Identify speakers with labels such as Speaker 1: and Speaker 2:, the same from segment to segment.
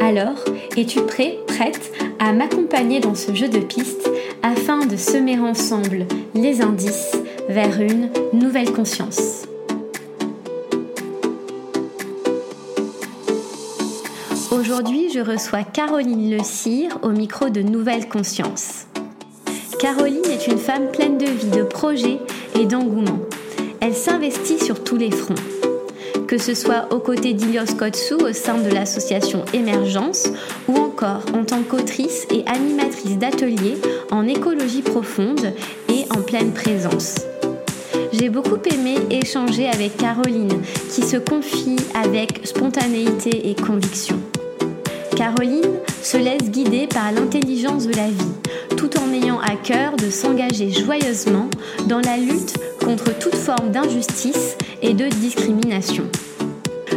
Speaker 1: Alors, es-tu prêt, prête à m'accompagner dans ce jeu de pistes afin de semer ensemble les indices vers une nouvelle conscience? Aujourd'hui, je reçois Caroline Le Cire au micro de Nouvelle Conscience. Caroline est une femme pleine de vie, de projets et d'engouement. Elle s'investit sur tous les fronts que ce soit aux côtés d'Ilios Kotsu au sein de l'association Émergence ou encore en tant qu'autrice et animatrice d'ateliers en écologie profonde et en pleine présence. J'ai beaucoup aimé échanger avec Caroline qui se confie avec spontanéité et conviction. Caroline se laisse guider par l'intelligence de la vie, tout en ayant à cœur de s'engager joyeusement dans la lutte contre toute forme d'injustice et de discrimination.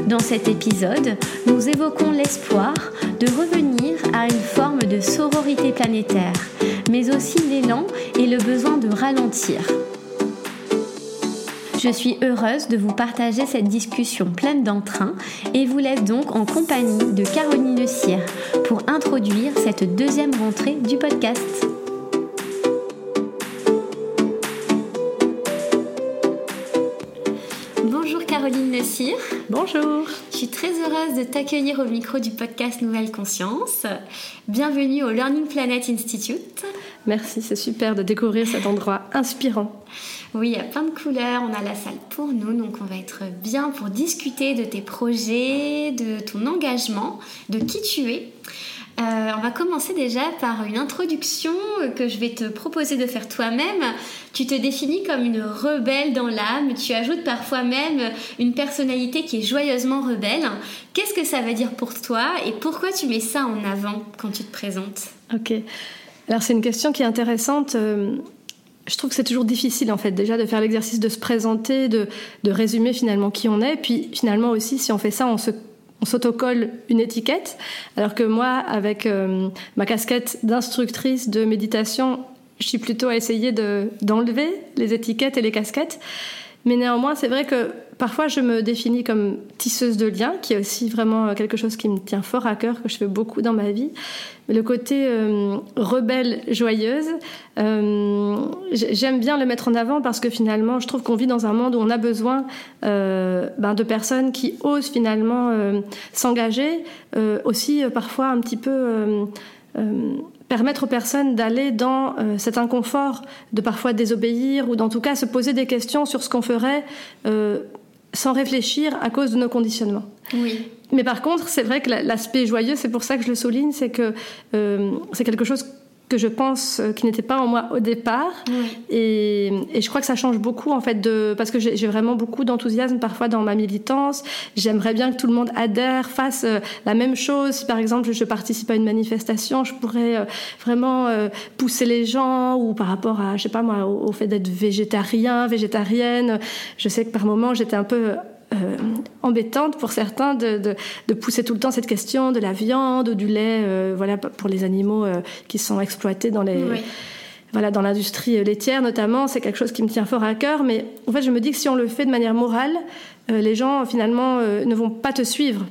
Speaker 1: Dans cet épisode, nous évoquons l'espoir de revenir à une forme de sororité planétaire, mais aussi l'élan et le besoin de ralentir. Je suis heureuse de vous partager cette discussion pleine d'entrain et vous laisse donc en compagnie de Caroline Le Cire pour introduire cette deuxième rentrée du podcast. Caroline Le Cire.
Speaker 2: Bonjour.
Speaker 1: Je suis très heureuse de t'accueillir au micro du podcast Nouvelle Conscience. Bienvenue au Learning Planet Institute.
Speaker 2: Merci, c'est super de découvrir cet endroit inspirant.
Speaker 1: Oui, il y a plein de couleurs, on a la salle pour nous, donc on va être bien pour discuter de tes projets, de ton engagement, de qui tu es. Euh, on va commencer déjà par une introduction que je vais te proposer de faire toi-même. Tu te définis comme une rebelle dans l'âme, tu ajoutes parfois même une personnalité qui est joyeusement rebelle. Qu'est-ce que ça veut dire pour toi et pourquoi tu mets ça en avant quand tu te présentes?
Speaker 2: Ok. Alors c'est une question qui est intéressante. Euh, je trouve que c'est toujours difficile en fait déjà de faire l'exercice de se présenter, de, de résumer finalement qui on est. Puis finalement aussi si on fait ça, on se on s'autocolle une étiquette, alors que moi, avec euh, ma casquette d'instructrice de méditation, je suis plutôt à essayer d'enlever les étiquettes et les casquettes. Mais néanmoins, c'est vrai que parfois je me définis comme tisseuse de liens, qui est aussi vraiment euh, quelque chose qui me tient fort à cœur, que je fais beaucoup dans ma vie. Mais le côté euh, rebelle, joyeuse, euh, j'aime bien le mettre en avant parce que finalement, je trouve qu'on vit dans un monde où on a besoin ben, de personnes qui osent finalement s'engager, aussi parfois un petit peu permettre aux personnes d'aller dans euh, cet inconfort, de parfois désobéir ou d'en tout cas se poser des questions sur ce qu'on ferait euh, sans réfléchir à cause de nos conditionnements.
Speaker 1: Oui.
Speaker 2: Mais par contre, c'est vrai que l'aspect joyeux, c'est pour ça que je le souligne, c'est que euh, c'est quelque chose que je pense euh, qui n'était pas en moi au départ. Et, je crois que ça change beaucoup en fait de parce que j'ai vraiment beaucoup d'enthousiasme parfois dans ma militance. J'aimerais bien que tout le monde adhère, fasse euh, la même chose. Si par exemple je participe à une manifestation, je pourrais euh, vraiment pousser les gens ou par rapport à je sais pas moi au fait d'être végétarien, végétarienne. Je sais que par moments j'étais un peu euh, embêtante pour certains de, de, pousser tout le temps cette question de la viande ou du lait, euh, voilà, pour les animaux euh, qui sont exploités dans les. Voilà, dans l'industrie laitière notamment, c'est quelque chose qui me tient fort à cœur. Mais en fait, je me dis que si on le fait de manière morale, les gens finalement ne vont pas te suivre.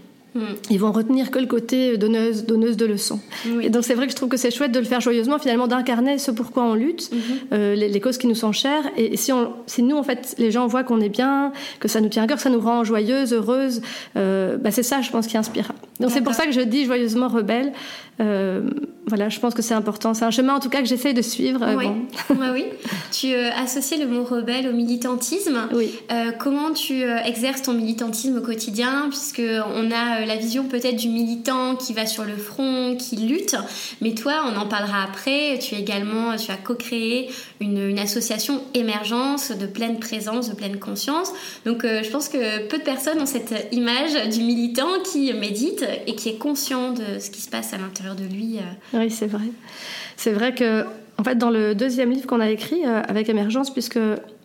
Speaker 2: Ils vont retenir que le côté donneuse, donneuse de leçons. Et donc c'est vrai que je trouve que c'est chouette de le faire joyeusement, finalement d'incarner ce pourquoi on lutte, mm-hmm. euh, les, causes qui nous sont chères. Et si, on, si nous, en fait, les gens voient qu'on est bien, que ça nous tient à cœur, que ça nous rend joyeuse, heureuse, euh, bah c'est ça, je pense, qui inspire. Donc c'est pour ça que je dis joyeusement rebelle. Euh, voilà, je pense que c'est important. C'est un chemin, en tout cas, que j'essaye de suivre.
Speaker 1: oui. oui. Tu associes le mot rebelle au militantisme.
Speaker 2: Oui.
Speaker 1: comment tu exerces ton militantisme au quotidien, puisque on a euh, la vision peut-être du militant qui va sur le front, qui lutte. Mais toi, on en parlera après. Tu également, tu as co-créé une, association émergence de pleine présence, de pleine conscience. Donc, euh, je pense que peu de personnes ont cette image du militant qui médite et qui est conscient de ce qui se passe à l'intérieur de lui.
Speaker 2: Euh. Oui, c'est vrai. C'est vrai que, en fait, dans le deuxième livre qu'on a écrit avec Émergence, puisque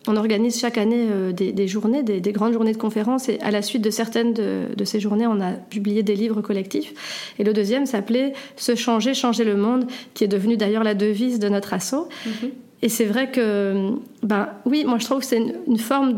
Speaker 2: on organise chaque année euh, des, journées, des, grandes journées de conférences, et à la suite de certaines de, ces journées, on a publié des livres collectifs. Et le deuxième s'appelait Se changer, changer le monde, qui est devenu d'ailleurs la devise de notre assaut. Mhm. Et c'est vrai que, ben oui, moi je trouve que c'est une, forme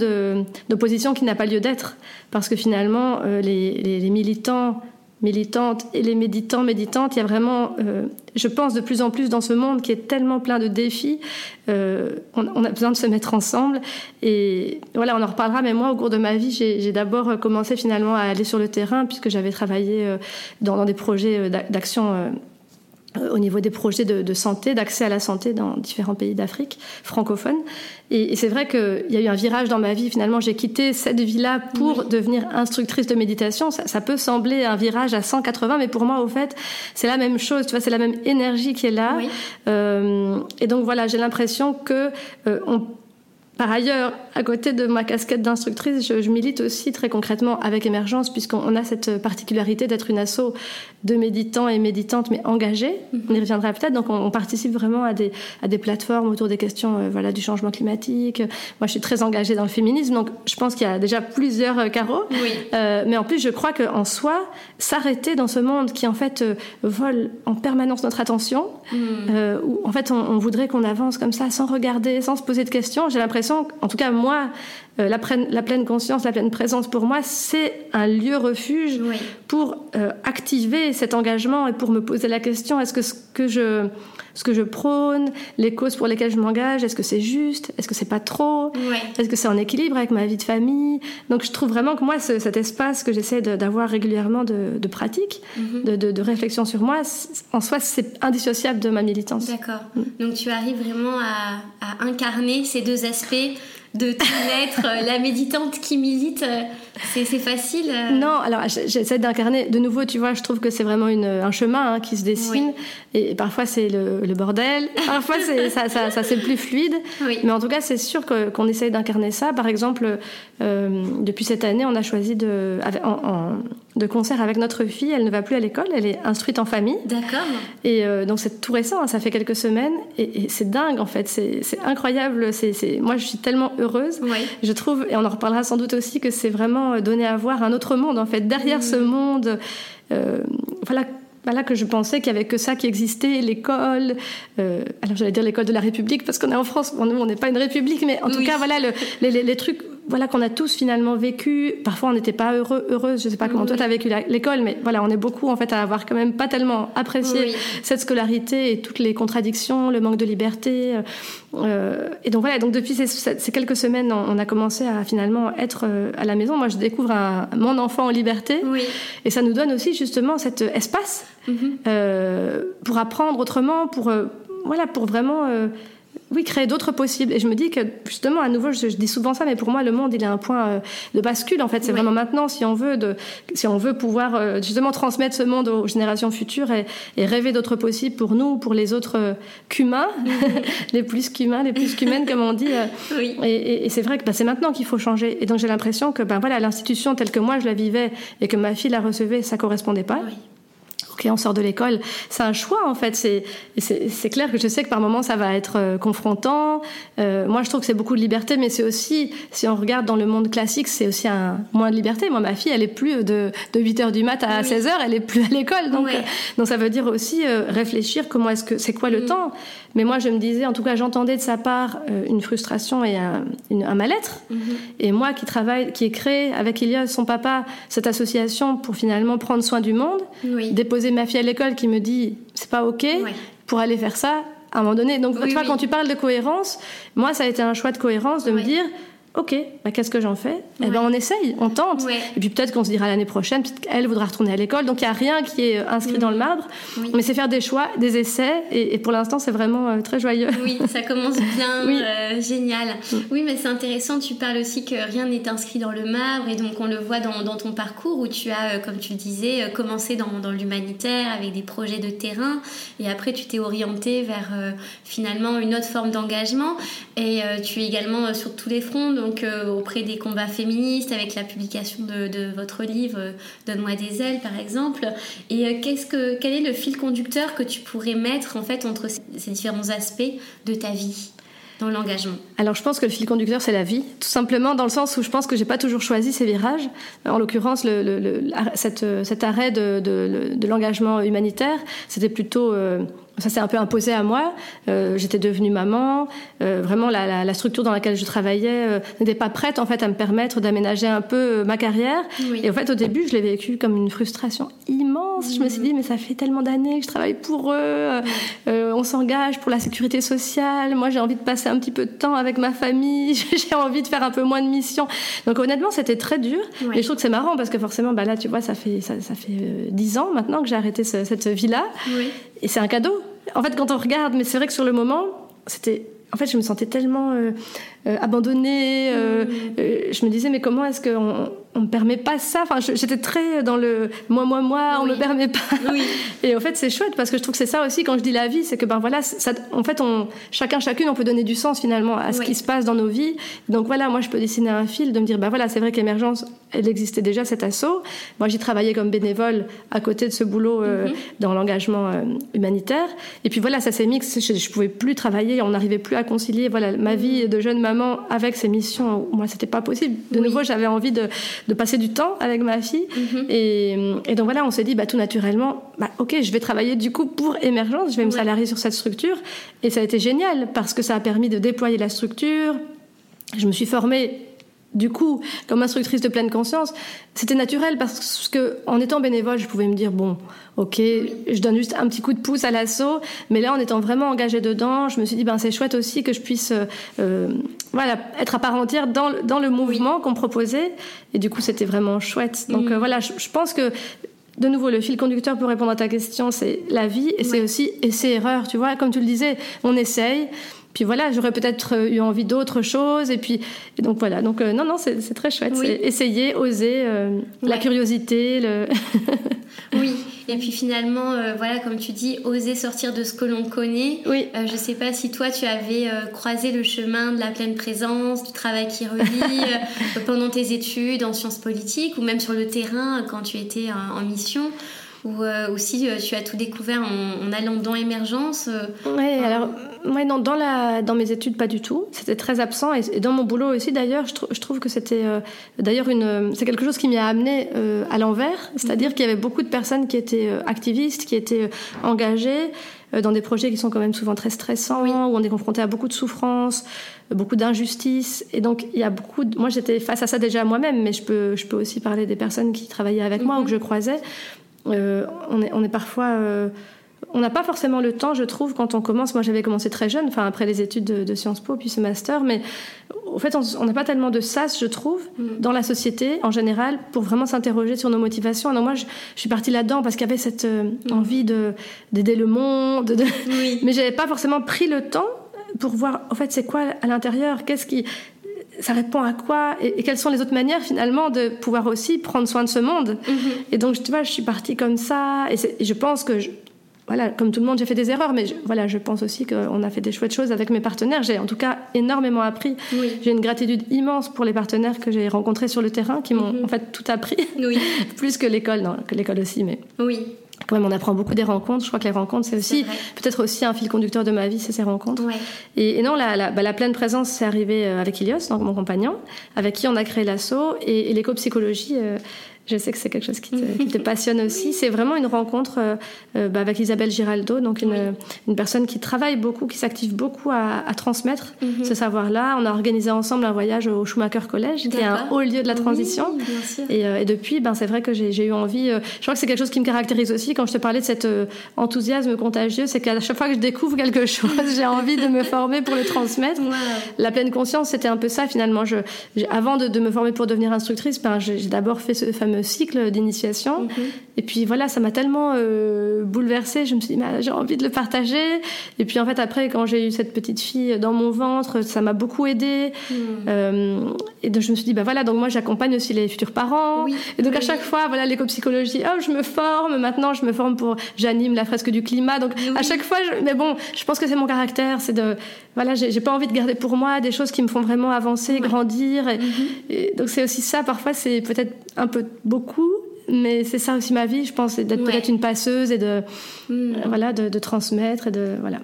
Speaker 2: d'opposition qui n'a pas lieu d'être, parce que finalement, euh, les militants militantes et les méditants, méditantes, il y a vraiment, euh, je pense, de plus en plus dans ce monde qui est tellement plein de défis, euh, on, a besoin de se mettre ensemble. Et voilà, on en reparlera, mais moi, au cours de ma vie, j'ai d'abord commencé finalement à aller sur le terrain, puisque j'avais travaillé dans, des projets d'action au niveau des projets de, santé, d'accès à la santé dans différents pays d'Afrique francophones. Et, c'est vrai qu'il y a eu un virage dans ma vie. Finalement, j'ai quitté cette vie-là pour devenir instructrice de méditation. Ça, peut sembler un virage à 180, mais pour moi, au fait, c'est la même chose. Tu vois, c'est la même énergie qui est là. Euh, et donc voilà, j'ai l'impression que euh, on par ailleurs, à côté de ma casquette d'instructrice, je, milite aussi très concrètement avec Émergence, puisqu'on a cette particularité d'être une asso de méditants et méditantes, mais engagés. Mhm. On y reviendra peut-être. Donc, on, participe vraiment à des, à des plateformes autour des questions euh, voilà, du changement climatique. Moi, je suis très engagée dans le féminisme, donc je pense qu'il y a déjà plusieurs euh, carreaux. Euh, mais en plus, je crois qu'en soi, s'arrêter dans ce monde qui, en fait, vole en permanence notre attention, mhm. où, en fait, on, on voudrait qu'on avance comme ça, sans regarder, sans se poser de questions, j'ai l'impression en tout cas moi, euh, la, pleine, conscience, la pleine présence pour moi, c'est un lieu refuge pour euh, activer cet engagement et pour me poser la question est-ce que ce que je ce que je prône, les causes pour lesquelles je m'engage, est-ce que c'est juste Est-ce que c'est pas trop Est-ce que c'est en équilibre avec ma vie de famille? Donc je trouve vraiment que moi, cet espace que j'essaie d'avoir régulièrement de, pratique, mhm. de, réflexion sur moi, en soi, c'est indissociable de ma militance.
Speaker 1: D'accord. Mm. Donc tu arrives vraiment à, à incarner ces deux aspects de tout être, euh, la méditante qui milite, euh, c'est facile euh.
Speaker 2: Non, alors j'essaie d'incarner. De nouveau, tu vois, je trouve que c'est vraiment un chemin hein, qui se dessine. Et parfois c'est le, bordel, parfois ça, ça, ça c'est plus fluide. Mais en tout cas, c'est sûr qu'on essaye d'incarner ça. Par exemple, depuis cette année, on a choisi de, en, de concert avec notre fille. Elle ne va plus à l'école, elle est instruite en famille.
Speaker 1: D'accord.
Speaker 2: Et donc c'est tout récent, hein, ça fait quelques semaines. Et, et c'est dingue en fait, c'est incroyable. C'est moi, je suis tellement heureuse. Je trouve, et on en reparlera sans doute aussi, que c'est vraiment euh, donner à voir un autre monde, en fait. Derrière ce mm. monde, euh, voilà voilà que je pensais qu'il n'y avait que ça qui existait, l'école. Euh, alors j'allais dire l'école de la République parce qu'on est en France, nous on n'est pas une République, mais en tout cas voilà les, les, trucs voilà qu'on a tous finalement vécu. Parfois, on n'était pas heureux, heureuse. Je sais pas comment toi tu as vécu l'école, mais voilà, on est beaucoup en fait à avoir quand même pas tellement apprécié cette scolarité et toutes les contradictions, le manque de liberté. Euh, et donc voilà, donc depuis ces, quelques semaines, on, a commencé à finalement être euh, à la maison. Moi, je découvre un, mon enfant en liberté, et ça nous donne aussi justement cet espace mm-hmm. euh, pour apprendre autrement, pour voilà, pour vraiment oui, créer d'autres possibles. Et je me dis que justement, à nouveau, je, dis souvent ça, mais pour moi, le monde, il est un point euh, de bascule. En fait, c'est vraiment maintenant, si on veut, de, si on veut pouvoir euh, justement transmettre ce monde aux générations futures et, rêver d'autres possibles pour nous, pour les autres euh, qu'humains, les plus qu'humains, les plus qu'humaines, comme on dit. Oui. Et, c'est vrai que bah, c'est maintenant qu'il faut changer. Et donc j'ai l'impression que ben voilà, l'institution telle que moi je la vivais et que ma fille la recevait, ça correspondait pas. Oui on sort de l'école. C'est un choix en fait. C'est clair que je sais que par moments ça va être euh, confrontant. Euh, moi je trouve que c'est beaucoup de liberté, mais c'est aussi, si on regarde dans le monde classique, c'est aussi un moins de liberté. Moi ma fille, elle est plus de, de 8 h du mat à 16 h elle est plus à l'école. Donc, euh, donc ça veut dire aussi réfléchir comment est-ce que c'est quoi le mm. temps. Mais moi je me disais, en tout cas j'entendais de sa part une frustration et un, un mal-être. Mm-hmm. Et moi qui travaille, qui ai créé avec Ilias, son papa, cette association pour finalement prendre soin du monde, déposer ma fille à l'école qui me dit c'est pas ok pour aller faire ça à un moment donné. Donc, tu vois, quand tu parles de cohérence, moi, ça a été un choix de cohérence de me dire ok, bah, qu'est-ce que j'en fais? Eh ben on essaye, on tente. Et puis peut-être qu'on se dira l'année prochaine, elle voudra retourner à l'école. Donc il n'y a rien qui est euh, inscrit dans le marbre. Mais c'est faire des choix, des essais. Et, pour l'instant, c'est vraiment euh, très joyeux.
Speaker 1: Oui, ça commence bien, euh, génial. Oui, mais c'est intéressant. Tu parles aussi que rien n'est inscrit dans le marbre. Et donc on le voit dans, ton parcours où tu as, comme tu disais, commencé dans, dans l'humanitaire avec des projets de terrain. Et après, tu t'es orienté vers finalement une autre forme d'engagement. Et tu es également sur tous les fronts. Donc donc auprès des combats féministes, avec la publication de, votre livre Donne-moi des ailes, par exemple. Et que, quel est le fil conducteur que tu pourrais mettre en fait entre ces différents aspects de ta vie dans l'engagement?
Speaker 2: Alors je pense que le fil conducteur c'est la vie, tout simplement dans le sens où je pense que j'ai pas toujours choisi ces virages. En l'occurrence, cet arrêt de, l'engagement humanitaire, c'était plutôt euh, ça s'est un peu imposé à moi. Euh, j'étais devenue maman. Euh, vraiment, la, la, structure dans laquelle je travaillais euh, n'était pas prête en fait à me permettre d'aménager un peu ma carrière. Et en fait, au début, je l'ai vécu comme une frustration immense. Je me suis dit, mais ça fait tellement d'années que je travaille pour eux. on s'engage pour la sécurité sociale. Moi, j'ai envie de passer un petit peu de temps avec ma famille. j'ai envie de faire un peu moins de missions. Donc honnêtement, c'était très dur. Et je trouve que c'est marrant parce que forcément, bah là, tu vois, ça fait ça, ça fait dix ans maintenant que j'ai arrêté cette vie-là. Et c'est un cadeau. En fait, quand on regarde, mais c'est vrai que sur le moment, c'était. En fait, je me sentais tellement euh, euh, abandonnée. Euh, mm. je me disais, mais comment est-ce qu'on on me permet pas ça. Enfin, j'étais très dans le moi, moi, moi, on me permet pas. Et en fait, c'est chouette parce que je trouve que c'est ça aussi quand je dis la vie, c'est que ben voilà, ça, en fait, on, chacun, chacune, on peut donner du sens finalement à ce qui se passe dans nos vies. Donc voilà, moi, je peux dessiner un fil de me dire, ben voilà, c'est vrai que l'émergence, elle existait déjà cet assaut. Moi, j'ai travaillé comme bénévole à côté de ce boulot euh, mhm. dans l'engagement euh, humanitaire. Et puis voilà, ça s'est mixé. Je, je, pouvais plus travailler, on n'arrivait plus à concilier voilà ma vie de jeune maman avec ces missions. Moi, c'était pas possible. De nouveau, j'avais envie de de passer du temps avec ma fille. Mhm. et, donc voilà, on s'est dit, bah, tout naturellement, bah, ok, je vais travailler du coup pour Émergence, je vais me salarier sur cette structure. Et ça a été génial parce que ça a permis de déployer la structure. Je me suis formée du coup, comme instructrice de pleine conscience, c'était naturel parce que en étant bénévole, je pouvais me dire bon, ok, je donne juste un petit coup de pouce à l'assaut, mais là, en étant vraiment engagée dedans, je me suis dit ben c'est chouette aussi que je puisse euh, voilà être à part entière dans, dans le mouvement qu'on proposait, et du coup, c'était vraiment chouette. Donc mm. euh, voilà, je, pense que de nouveau, le fil conducteur pour répondre à ta question, c'est la vie et c'est aussi essai erreur. Tu vois, comme tu le disais, on essaye. Puis voilà, j'aurais peut-être euh, eu envie d'autre chose. Et puis, donc voilà. Donc, euh, non, non, c'est très chouette. C'est essayer, oser, euh, la curiosité. Le...
Speaker 1: oui. Et puis finalement, voilà, comme tu dis, oser sortir de ce que l'on connaît.
Speaker 2: Oui.
Speaker 1: je sais pas si toi, tu avais croisé le chemin de la pleine présence, du travail qui relie pendant tes études en sciences politiques ou même sur le terrain quand tu étais en mission ou, euh, si euh, tu as tout découvert en, allant dans l'émergence
Speaker 2: euh, Oui, alors, ouais, non, dans, la, dans mes études, pas du tout. C'était très absent. Et, dans mon boulot aussi, d'ailleurs, je, je, trouve que c'était d'ailleurs une, c'est quelque chose qui m'y a amené à l'envers. C'est-à-dire qu'il y avait beaucoup de personnes qui étaient activistes, qui étaient engagées dans des projets qui sont quand même souvent très stressants, où on est confronté à beaucoup de souffrances, beaucoup d'injustices. Et donc, il y a beaucoup de... Moi, j'étais face à ça déjà moi-même, mais je peux, je peux aussi parler des personnes qui travaillaient avec moi ou que je croisais. Euh, on, est, on, est, parfois euh, on n'a pas forcément le temps, je trouve, quand on commence. Moi, j'avais commencé très jeune, enfin après les études de, Sciences Po, puis ce master, mais au fait, on n'a pas tellement de sas, je trouve, mm. dans la société en général, pour vraiment s'interroger sur nos motivations. Alors moi, je, suis partie là-dedans parce qu'il y avait cette euh, mm. envie d'aider le monde, de, oui. mais j'avais pas forcément pris le temps pour voir, en fait, c'est quoi à l'intérieur, qu'est-ce qui ça répond à quoi et, quelles sont les autres manières finalement de pouvoir aussi prendre soin de ce monde. Mhm. Et donc, tu vois, je suis partie comme ça et, je pense que, voilà, comme tout le monde, j'ai fait des erreurs, mais je, voilà, je pense aussi qu'on a fait des chouettes choses avec mes partenaires. J'ai en tout cas énormément appris. J'ai une gratitude immense pour les partenaires que j'ai rencontrés sur le terrain qui m'ont mhm. en fait tout appris.
Speaker 1: Oui.
Speaker 2: Plus que l'école, non, que l'école aussi, mais.
Speaker 1: Oui.
Speaker 2: Ouais, on apprend beaucoup des rencontres. Je crois que les rencontres, c'est aussi peut-être aussi un fil conducteur de ma vie, c'est ces rencontres. Et, non, la, la, bah, la, pleine présence, c'est arrivé euh, avec Ilios, donc mon compagnon, avec qui on a créé l'assaut. Et, et l'éco-psychologie, euh, je sais que c'est quelque chose qui te, passionne aussi. C'est vraiment une rencontre euh, euh, bah, avec Isabelle Giraldo, donc une, une, personne qui travaille beaucoup, qui s'active beaucoup à, à transmettre mhm. ce savoir-là. On a organisé ensemble un voyage au Schumacher College, qui est un haut lieu de la transition. et, euh, et, depuis, ben, c'est vrai que j'ai eu envie. je crois que c'est quelque chose qui me caractérise aussi quand je te parlais de cet enthousiasme contagieux, c'est qu'à chaque fois que je découvre quelque chose, j'ai envie de me former pour le transmettre. La pleine conscience, c'était un peu ça finalement. Je, avant de, de, me former pour devenir instructrice, ben, j'ai d'abord fait ce fameux cycle d'initiation. Mhm. Et puis voilà, ça m'a tellement euh, bouleversée. Je me suis dit, j'ai envie de le partager. Et puis en fait, après, quand j'ai eu cette petite fille dans mon ventre, ça m'a beaucoup aidée. Hmm. Euh, et donc je me suis dit, bah voilà, donc moi j'accompagne aussi les futurs parents. et donc à chaque fois, voilà, l'éco-psychologie, oh, je me forme. Maintenant, je me forme pour, j'anime la fresque du climat. Donc à chaque fois, mais bon, je pense que c'est mon caractère, c'est de, voilà, j'ai pas envie de garder pour moi des choses qui me font vraiment avancer, grandir. Mhm. et donc c'est aussi ça. Parfois, c'est peut-être un peu beaucoup mais c'est ça aussi ma vie, je pense, d'être peut-être une passeuse et de, hmm. voilà, de, transmettre et de, voilà.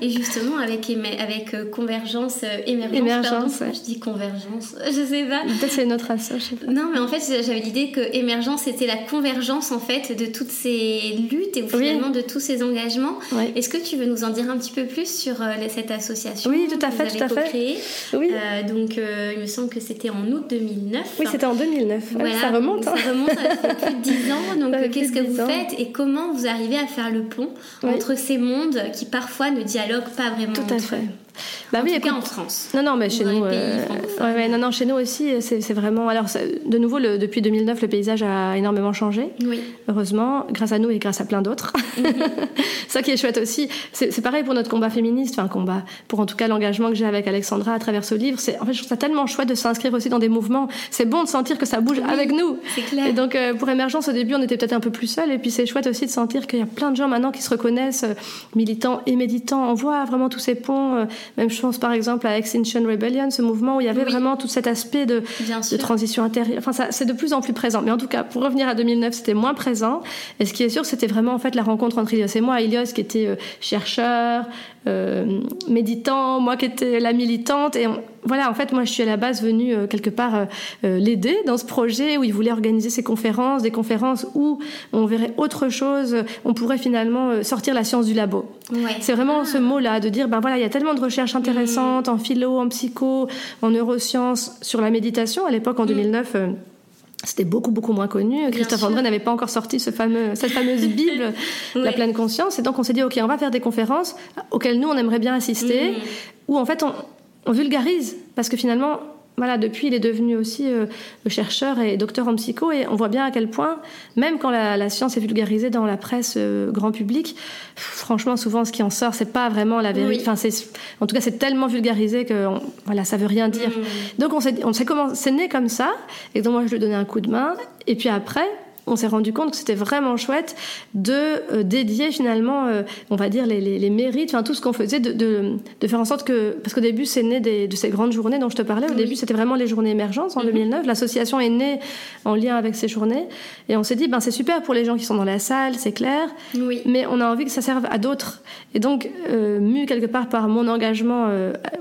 Speaker 1: Et justement, avec, avec euh, Convergence, euh, Émergence,
Speaker 2: émergence
Speaker 1: je dis Convergence, je sais pas.
Speaker 2: Peut-être c'est notre asso, je sais pas.
Speaker 1: Non, mais en fait, j'avais l'idée que Émergence, c'était la convergence, en fait, de toutes ces luttes et finalement de tous ces engagements. Est-ce que tu veux nous en dire un petit peu plus sur euh, cette association
Speaker 2: Oui, tout à fait, tout à fait.
Speaker 1: Oui. donc, il me semble que c'était en août 2009.
Speaker 2: Oui, c'était en 2009. ça remonte.
Speaker 1: Ça
Speaker 2: hein.
Speaker 1: remonte plus de 10 ans. Donc, qu'est-ce que vous faites et comment vous arrivez à faire le pont entre ces mondes qui parfois ne dialoguent pas vraiment
Speaker 2: Tout à fait.
Speaker 1: Bah en oui, tout cas en France.
Speaker 2: Non, non, mais chez nous, euh, ouais, non, non, chez nous aussi, c'est vraiment. Alors, de nouveau, le, depuis 2009, le paysage a énormément changé.
Speaker 1: Oui.
Speaker 2: Heureusement, grâce à nous et grâce à plein d'autres. Mhm. ça qui est chouette aussi. C'est pareil pour notre combat féministe, enfin combat, pour en tout cas l'engagement que j'ai avec Alexandra à travers ce livre. En fait, je trouve ça tellement chouette de s'inscrire aussi dans des mouvements. C'est bon de sentir que ça bouge avec nous.
Speaker 1: C'est clair.
Speaker 2: Et donc, euh, pour Émergence, au début, on était peut-être un peu plus seuls. Et puis, c'est chouette aussi de sentir qu'il y a plein de gens maintenant qui se reconnaissent, euh, militants et méditants. On voit vraiment tous ces ponts. Même je pense par exemple à Extinction Rebellion, ce mouvement où il y avait vraiment tout cet aspect de, de transition intérieure. Enfin, ça, c'est de plus en plus présent. Mais en tout cas, pour revenir à 2009, c'était moins présent. Et ce qui est sûr, c'était vraiment en fait la rencontre entre Ilios et moi. Ilios qui était euh, chercheur, euh, méditant, moi qui étais la militante. Et voilà, en fait, moi, je suis à la base venue euh, quelque part euh, euh, l'aider dans ce projet où il voulait organiser ses conférences, des conférences où on verrait autre chose, on pourrait finalement sortir la science du labo. C'est vraiment ce mot-là, de dire, ben voilà, il y a tellement de recherches intéressantes en philo, en psycho, en neurosciences, sur la méditation. À l'époque, en 2009, mm. c'était beaucoup beaucoup moins connu. Christophe André n'avait pas encore sorti ce fameux, cette fameuse Bible, la pleine conscience. Et donc on s'est dit ok, on va faire des conférences auxquelles nous on aimerait bien assister, mm. où en fait on, on vulgarise, parce que finalement, voilà, depuis, il est devenu aussi euh, chercheur et docteur en psycho, et on voit bien à quel point, même quand la, science est vulgarisée dans la presse euh, grand public, franchement, souvent, ce qui en sort, c'est pas vraiment la vérité. Enfin, c'est, en tout cas, c'est tellement vulgarisé que, voilà, ça veut rien dire. Mm. Donc, on s'est, on comment, c'est né comme ça, et donc moi, je lui ai donné un coup de main, et puis après, on s'est rendu compte que c'était vraiment chouette de euh, dédier finalement, euh, on va dire, les, mérites, enfin tout ce qu'on faisait, de, de, faire en sorte que... Parce qu'au début, c'est né de ces grandes journées dont je te parlais. Au début, c'était vraiment les journées émergence en 2009. Mhm. L'association est née en lien avec ces journées. Et on s'est dit, ben, c'est super pour les gens qui sont dans la salle, c'est clair.
Speaker 1: Oui.
Speaker 2: Mais on a envie que ça serve à d'autres. Et donc, euh, mu quelque part par mon engagement,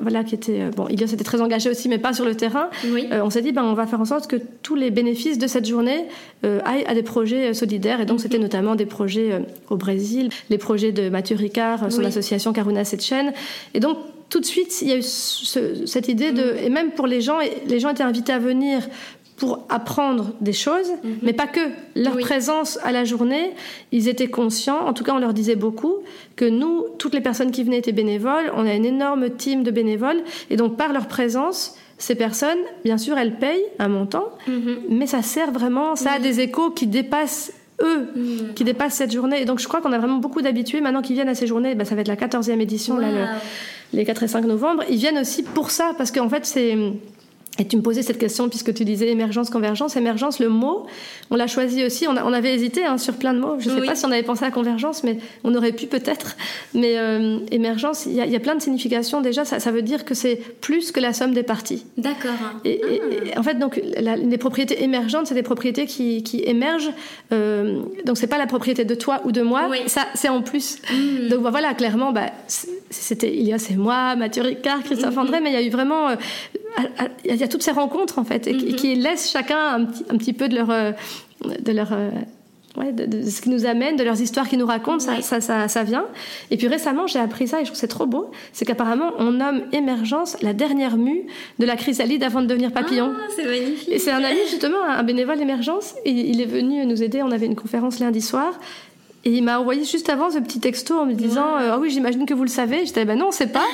Speaker 2: voilà, qui était... bon, Ilias était très engagé aussi, mais pas sur le terrain. on s'est dit, ben, on va faire en sorte que tous les bénéfices de cette journée aillent à des projets euh, solidaires. Et donc, c'était mhm. notamment des projets euh, au Brésil, les projets de Mathieu Ricard, euh, son association Karuna Setchen. Et donc, tout de suite, il y a eu cette idée de. Mhm. Et même pour les gens, les gens étaient invités à venir pour apprendre des choses, mhm. mais pas que. Leur présence à la journée, ils étaient conscients, en tout cas on leur disait beaucoup, que nous, toutes les personnes qui venaient étaient bénévoles, on a une énorme team de bénévoles, et donc par leur présence, ces personnes, bien sûr, elles payent un montant, mhm. mais ça sert vraiment, ça a des échos qui dépassent eux, mhm. qui dépassent cette journée. Et donc je crois qu'on a vraiment beaucoup d'habitués maintenant qui viennent à ces journées, bah, ça va être la 14e édition, là, les 4 et 5 novembre, ils viennent aussi pour ça, parce qu'en fait c'est et tu me posais cette question puisque tu disais émergence, convergence. Émergence, le mot, on l'a choisi aussi. On, avait hésité hein, sur plein de mots. Je ne sais pas si on avait pensé à convergence, mais on aurait pu peut-être. Mais euh, émergence, il y, a plein de significations. Déjà, ça, ça veut dire que c'est plus que la somme des parties.
Speaker 1: D'accord.
Speaker 2: Et, en fait, donc, les propriétés émergentes, c'est des propriétés qui, qui émergent. Euh, donc, c'est pas la propriété de toi ou de moi. Ça, c'est en plus. Mm. Donc, voilà, clairement, bah, c'était il y a c'est moi, Mathieu Ricard, Christophe mm-hmm. André, mais il y a eu vraiment. Euh, il y a toutes ces rencontres en fait et, mm-hmm. qui laissent chacun un petit, un petit peu de leur euh, de leur euh, ouais, de, ce qui nous amène, de leurs histoires qui nous racontent, ça, ça, ça, ça, vient. Et puis récemment, j'ai appris ça et je trouve c'est trop beau. C'est qu'apparemment, on nomme émergence la dernière mue de la chrysalide avant de devenir papillon.
Speaker 1: Ah, c'est magnifique.
Speaker 2: Et c'est un ami justement, un bénévole émergence, et il est venu nous aider. On avait une conférence lundi soir Et il m'a envoyé juste avant ce petit texto en me disant Ah oui, j'imagine que vous le savez. J'étais Ben non, on sait pas.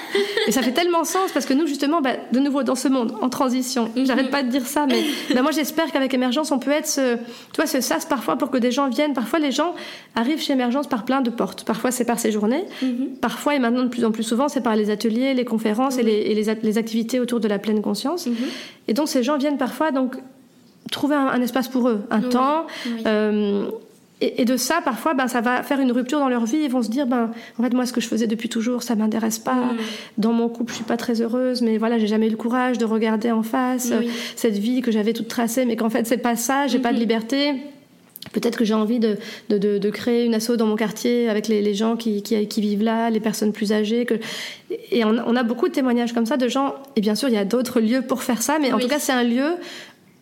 Speaker 2: et ça fait tellement sens parce que nous, justement, bah, de nouveau dans ce monde, en transition, mhm. j'arrête pas de dire ça, mais bah, moi j'espère qu'avec Émergence, on peut être ce, tu vois, ce sas parfois pour que des gens viennent. Parfois, les gens arrivent chez Émergence par plein de portes. Parfois, c'est par ces journées. Mhm. Parfois, et maintenant de plus en plus souvent, c'est par les ateliers, les conférences et, les, les, activités autour de la pleine conscience. Mhm. Et donc, ces gens viennent parfois donc trouver un, espace pour eux, un temps. Euh, et, de ça, parfois, ben, ça va faire une rupture dans leur vie. Ils vont se dire, ben, en fait, moi, ce que je faisais depuis toujours, ça m'intéresse pas. Mm. Dans mon couple, je suis pas très heureuse, mais voilà, j'ai jamais eu le courage de regarder en face cette vie que j'avais toute tracée, mais qu'en fait, c'est pas ça. J'ai pas de mm-hmm. liberté. Peut-être que j'ai envie de, de, de, créer une asso dans mon quartier avec les, les gens qui, qui, qui, vivent là, les personnes plus âgées. Que... Et on, a beaucoup de témoignages comme ça de gens. Et bien sûr, il y a d'autres lieux pour faire ça, mais en tout cas, c'est un lieu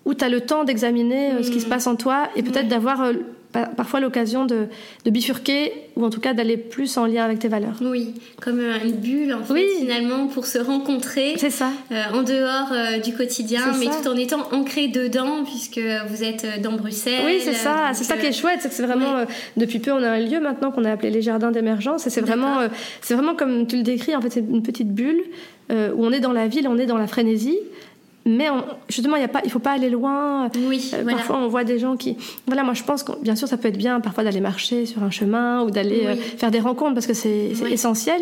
Speaker 2: où tu as le temps d'examiner euh, ce qui se mm. passe en toi et peut-être d'avoir euh, parfois l'occasion de, bifurquer ou en tout cas d'aller plus en lien avec tes valeurs.
Speaker 1: Oui, comme euh, une bulle en fait finalement pour se rencontrer.
Speaker 2: C'est ça.
Speaker 1: en dehors du quotidien, mais tout en étant ancré dedans puisque vous êtes dans Bruxelles.
Speaker 2: Oui, c'est ça. C'est ça qui est chouette, c'est que c'est vraiment depuis peu on a un lieu maintenant qu'on a appelé les jardins d'émergence et c'est vraiment c'est vraiment comme tu le décris en fait c'est une petite bulle où on est dans la ville, on est dans la frénésie mais justement, il ne faut pas aller loin.
Speaker 1: Oui,
Speaker 2: euh, Parfois, on voit des gens qui. Voilà, moi, je pense que bien sûr, ça peut être bien parfois d'aller marcher sur un chemin ou d'aller euh, faire des rencontres parce que c'est essentiel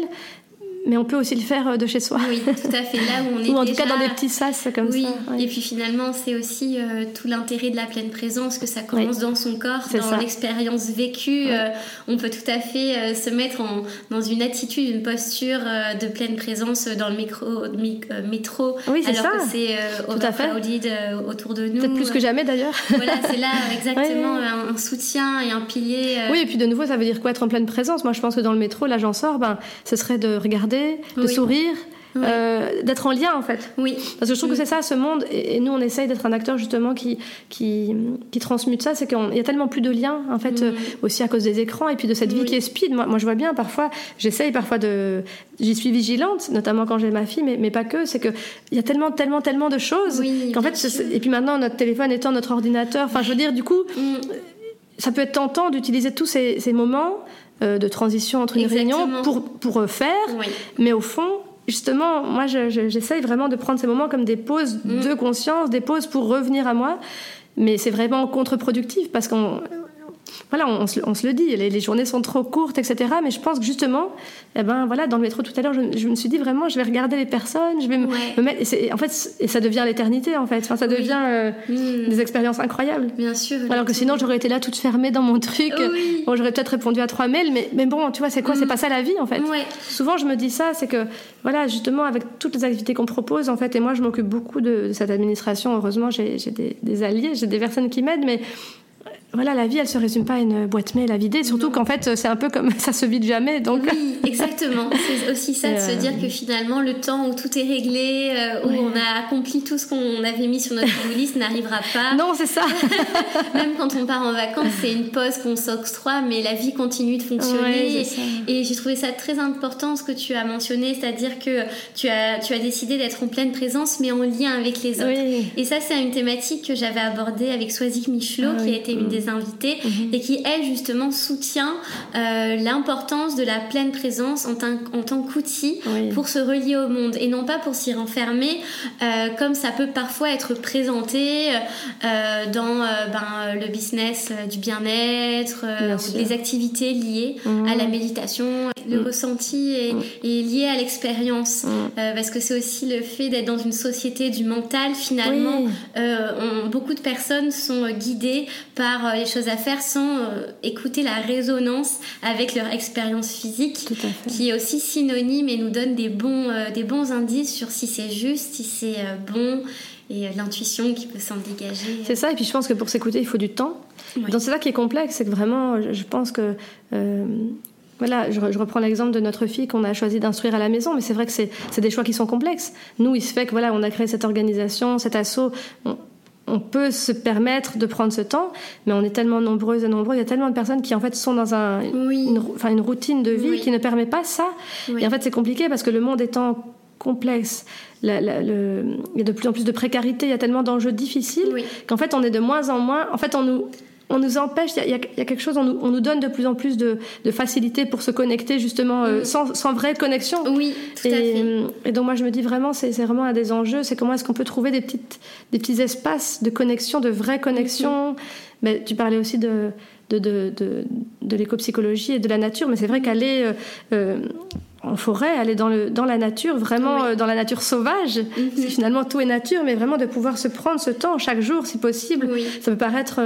Speaker 2: mais on peut aussi le faire euh, de chez soi.
Speaker 1: Oui, tout à fait. Là où on est
Speaker 2: Ou en tout cas dans des petits sas comme
Speaker 1: oui.
Speaker 2: ça.
Speaker 1: Et puis finalement, c'est aussi euh, tout l'intérêt de la pleine présence, que ça commence dans son corps, dans l'expérience vécue. Euh, on peut tout à fait se mettre en, dans une attitude, une posture de pleine présence dans le micro, métro,
Speaker 2: oui,
Speaker 1: alors
Speaker 2: ça.
Speaker 1: que c'est tout à fait autour de nous.
Speaker 2: Peut-être plus que jamais d'ailleurs.
Speaker 1: voilà, c'est là exactement un, soutien et un pilier.
Speaker 2: Oui, et puis de nouveau, ça veut dire quoi être en pleine présence? Moi, je pense que dans le métro, là, j'en sors, ben, ce serait de regarder de sourire. Euh, d'être en lien en fait.
Speaker 1: Oui.
Speaker 2: Parce que je trouve que c'est ça ce monde et, nous on essaye d'être un acteur justement qui qui, qui transmute ça, c'est qu'il y a tellement plus de liens en fait euh, aussi à cause des écrans et puis de cette vie qui est speed. Moi, moi je vois bien parfois, j'essaye parfois de, j'y suis vigilante, notamment quand j'ai ma fille, mais, mais pas que. C'est que il y a tellement tellement tellement de choses qu'en fait et puis maintenant notre téléphone étant notre ordinateur. Enfin je veux dire du coup. Mm. Ça peut être tentant d'utiliser tous ces, ces moments euh, de transition entre une réunion pour, pour euh, faire. Mais au fond, justement, moi, j'essaye vraiment de prendre ces moments comme des pauses mm. de conscience, des pauses pour revenir à moi. Mais c'est vraiment contre-productif parce qu'on voilà, on, se, le dit, les, journées sont trop courtes, etc. Mais je pense que justement, eh ben voilà, dans le métro tout à l'heure, je, me suis dit vraiment, je vais regarder les personnes, je vais me, mettre. Et en fait, et ça devient l'éternité en fait. Enfin, ça devient euh, hmm. des expériences incroyables.
Speaker 1: Bien sûr.
Speaker 2: Alors que sinon, j'aurais été là toute fermée dans mon truc. Bon, j'aurais peut-être répondu à trois mails, mais, mais bon, tu vois, c'est quoi C'est hmm. pas ça la vie en fait. Souvent, je me dis ça, c'est que voilà, justement, avec toutes les activités qu'on propose, en fait, et moi, je m'occupe beaucoup de, cette administration. Heureusement, j'ai des, des alliés, j'ai des personnes qui m'aident, mais voilà, la vie, elle se résume pas à une boîte mail à vider, surtout qu'en fait, c'est un peu comme ça se vide jamais. Donc...
Speaker 1: Oui, exactement. C'est aussi ça de se dire que finalement, le temps où tout est réglé, euh, où on a accompli tout ce qu'on avait mis sur notre liste n'arrivera pas.
Speaker 2: Non, c'est ça.
Speaker 1: Même quand on part en vacances, c'est une pause qu'on s'octroie, mais la vie continue de fonctionner. et, j'ai trouvé ça très important ce que tu as mentionné, c'est-à-dire que tu as, tu as décidé d'être en pleine présence, mais en lien avec les autres. Et ça, c'est une thématique que j'avais abordée avec Swazik Michelot, ah qui a été une des invités mhm. et qui, elle, justement, soutient euh, l'importance de la pleine présence en, en tant qu'outil pour se relier au monde et non pas pour s'y renfermer euh, comme ça peut parfois être présenté euh, dans ben, le business du bien-être, les activités liées mhm. à la méditation. Le mhm. ressenti est, lié à l'expérience parce que c'est aussi le fait d'être dans une société du mental finalement. beaucoup de personnes sont guidées par les choses à faire sans euh, écouter la résonance avec leur expérience physique, qui est aussi synonyme et nous donne des bons, euh, des bons indices sur si c'est juste, si c'est euh, bon et l'intuition qui peut s'en dégager.
Speaker 2: C'est ça, et puis je pense que pour s'écouter, il faut du temps. Donc c'est ça qui est complexe, c'est que vraiment, je pense que... voilà, je, reprends l'exemple de notre fille qu'on a choisi d'instruire à la maison, mais c'est vrai que c'est des choix qui sont complexes. Nous, il se fait que voilà, on a créé cette organisation, cet assaut on peut se permettre de prendre ce temps, mais on est tellement nombreuses et nombreux, il y a tellement de personnes qui en fait sont dans un, une, enfin, une routine de vie qui ne permet pas ça. Et en fait c'est compliqué parce que le monde étant complexe, il y a de plus en plus de précarité, il y a tellement d'enjeux difficiles qu'en fait on est de moins en moins, en fait on nous on nous empêche, il y, a quelque chose, on nous, donne de plus en plus de, facilité pour se connecter justement euh, mm. sans, vraie connexion.
Speaker 1: Oui, tout
Speaker 2: et,
Speaker 1: à fait.
Speaker 2: Et donc moi je me dis vraiment, c'est vraiment un des enjeux, c'est comment est-ce qu'on peut trouver des, petites, des petits espaces de connexion, de vraie connexion. Mm-hmm. Mais tu parlais aussi de, de, de, de, l'éco-psychologie et de la nature, mais c'est vrai qu'aller euh, euh, en forêt, aller dans, le, dans la nature, vraiment dans la nature sauvage, mm-hmm. finalement tout est nature, mais vraiment de pouvoir se prendre ce temps chaque jour si possible, ça peut paraître